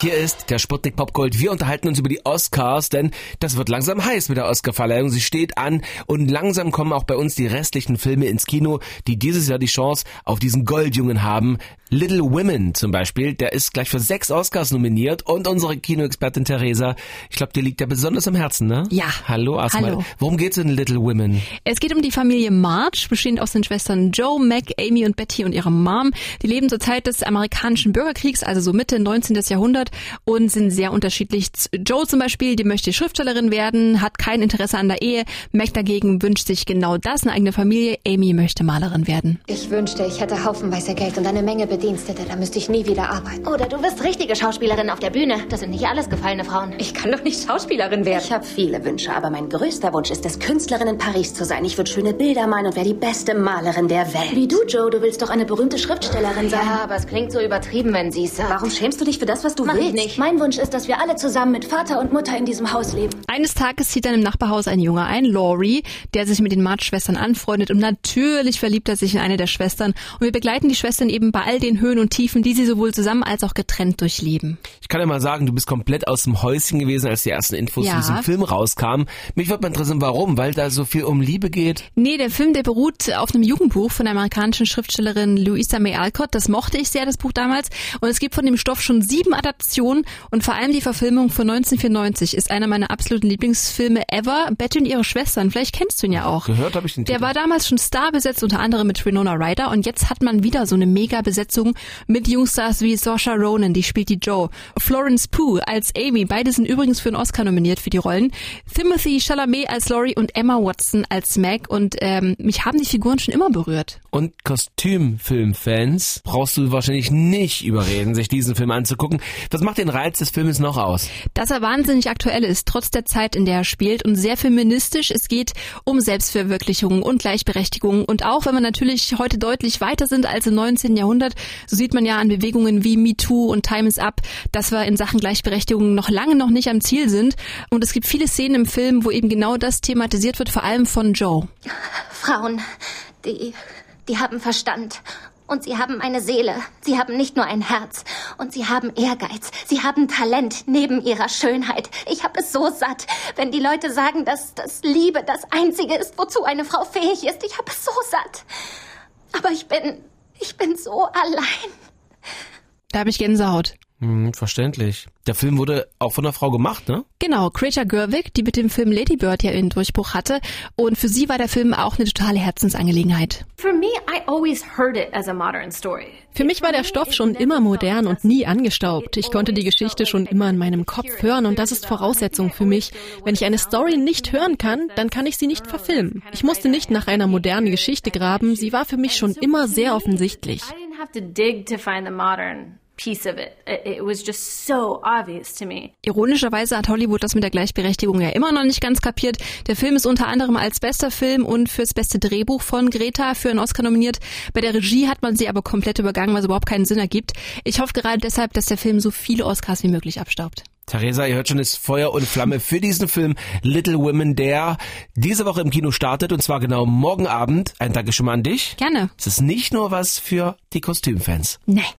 Hier ist der Sputnik Popgold. Wir unterhalten uns über die Oscars, denn das wird langsam heiß mit der Oscarverleihung. Sie steht an und langsam kommen auch bei uns die restlichen Filme ins Kino, die dieses Jahr die Chance auf diesen Goldjungen haben. Little Women zum Beispiel, der ist gleich für sechs Oscars nominiert und unsere Kinoexpertin Theresa, ich glaube, dir liegt der besonders am Herzen, ne? Ja. Hallo erstmal. Hallo. Worum geht's in Little Women? Es geht um die Familie March, bestehend aus den Schwestern Joe, Mac, Amy und Betty und ihrer Mom. Die leben zur Zeit des amerikanischen Bürgerkriegs, also so Mitte 19. Jahrhundert und sind sehr unterschiedlich. Joe zum Beispiel, die möchte Schriftstellerin werden, hat kein Interesse an der Ehe. Mac dagegen wünscht sich genau das, eine eigene Familie. Amy möchte Malerin werden. Ich wünschte, ich hätte haufenweise Geld und eine Menge Bedienstete. Da müsste ich nie wieder arbeiten. Oder du wirst richtige Schauspielerin auf der Bühne. Das sind nicht alles gefallene Frauen. Ich kann doch nicht Schauspielerin werden. Ich habe viele Wünsche, aber mein größter Wunsch ist es, Künstlerin in Paris zu sein. Ich würde schöne Bilder malen und wäre die beste Malerin der Welt. Wie du, Joe. Du willst doch eine berühmte Schriftstellerin sein. Ja, aber es klingt so übertrieben, wenn sie es sagt. Warum schämst du dich für das, was du Mach willst? ich nicht. Mein Wunsch ist, dass wir alle zusammen mit Vater und Mutter in diesem Haus leben. Eines Tages zieht dann im Nachbarhaus ein Junge ein, Laurie, der sich mit den March-Schwestern anfreundet und natürlich verliebt er sich in eine der Schwestern. Und wir begleiten die Schwestern eben bei all den Höhen und Tiefen, die sie sowohl zusammen als auch getrennt durchleben. Ich kann ja mal sagen, du bist komplett aus dem Häuschen gewesen, als die ersten Infos Ja. zu diesem Film rauskamen. Mich würde mal interessieren, warum? Weil da so viel um Liebe geht? Nee, der Film, der beruht auf einem Jugendbuch von der amerikanischen Schriftstellerin Louisa May Alcott. Das mochte ich sehr, das Buch damals. Und es gibt von dem Stoff schon sieben Adaptionen und vor allem die Verfilmung von 1994 ist einer meiner absoluten Lieblingsfilme ever. Betty und ihre Schwestern, vielleicht kennst du ihn ja auch. Gehört habe ich den Der Titel. war damals schon starbesetzt, unter anderem mit Winona Ryder und jetzt hat man wieder so eine Mega-Besetzung mit Jungstars wie Saoirse Ronan, die spielt die Joe, Florence Pugh als Amy, beide sind übrigens für einen Oscar nominiert für die Rollen, Timothy Chalamet als Laurie und Emma Watson als Meg und ähm, mich haben die Figuren schon immer berührt. Und Kostümfilmfans brauchst du wahrscheinlich nicht überreden, sich diesen Film anzugucken. Was macht den Reiz des Filmes noch aus? Dass er wahnsinnig aktuell ist, trotz der Zeit, in der er spielt und sehr feministisch. Es geht um Selbstverwirklichung und Gleichberechtigung und auch wenn wir natürlich heute deutlich weiter sind als im 19. Jahrhundert, so sieht man ja an Bewegungen wie MeToo und Time is Up, dass wir in Sachen Gleichberechtigung noch lange noch nicht am Ziel sind. Und es gibt viele Szenen im Film, wo eben genau das thematisiert wird, vor allem von Joe. Frauen, die, die haben Verstand. Und sie haben eine Seele. Sie haben nicht nur ein Herz. Und sie haben Ehrgeiz. Sie haben Talent neben ihrer Schönheit. Ich habe es so satt, wenn die Leute sagen, dass das Liebe das Einzige ist, wozu eine Frau fähig ist. Ich habe es so satt. Aber ich bin, ich bin so allein. Da habe ich Gänsehaut. Hm, verständlich. Der Film wurde auch von einer Frau gemacht, ne? Genau, Greta Gerwig, die mit dem Film Lady Bird ja ihren Durchbruch hatte. Und für sie war der Film auch eine totale Herzensangelegenheit. Für mich war der Stoff schon immer modern und nie angestaubt. Ich konnte die Geschichte schon immer in meinem Kopf hören und das ist Voraussetzung für mich. Wenn ich eine Story nicht hören kann, dann kann ich sie nicht verfilmen. Ich musste nicht nach einer modernen Geschichte graben, sie war für mich schon immer sehr offensichtlich. I didn't have to dig to find the modern piece of it. It, was just so obvious to me. Ironischerweise hat Hollywood das mit der Gleichberechtigung ja immer noch nicht ganz kapiert. Der Film ist unter anderem als bester Film und fürs beste Drehbuch von Greta für einen Oscar nominiert. Bei der Regie hat man sie aber komplett übergangen, was überhaupt keinen Sinn ergibt. Ich hoffe gerade deshalb, dass der Film so viele Oscars wie möglich abstaubt. Theresa, ihr hört schon, ist Feuer und Flamme für diesen Film Little Women, der diese Woche im Kino startet und zwar genau morgen Abend. Ein Danke schon mal an dich. Gerne. Es ist nicht nur was für die Kostümfans. Nee.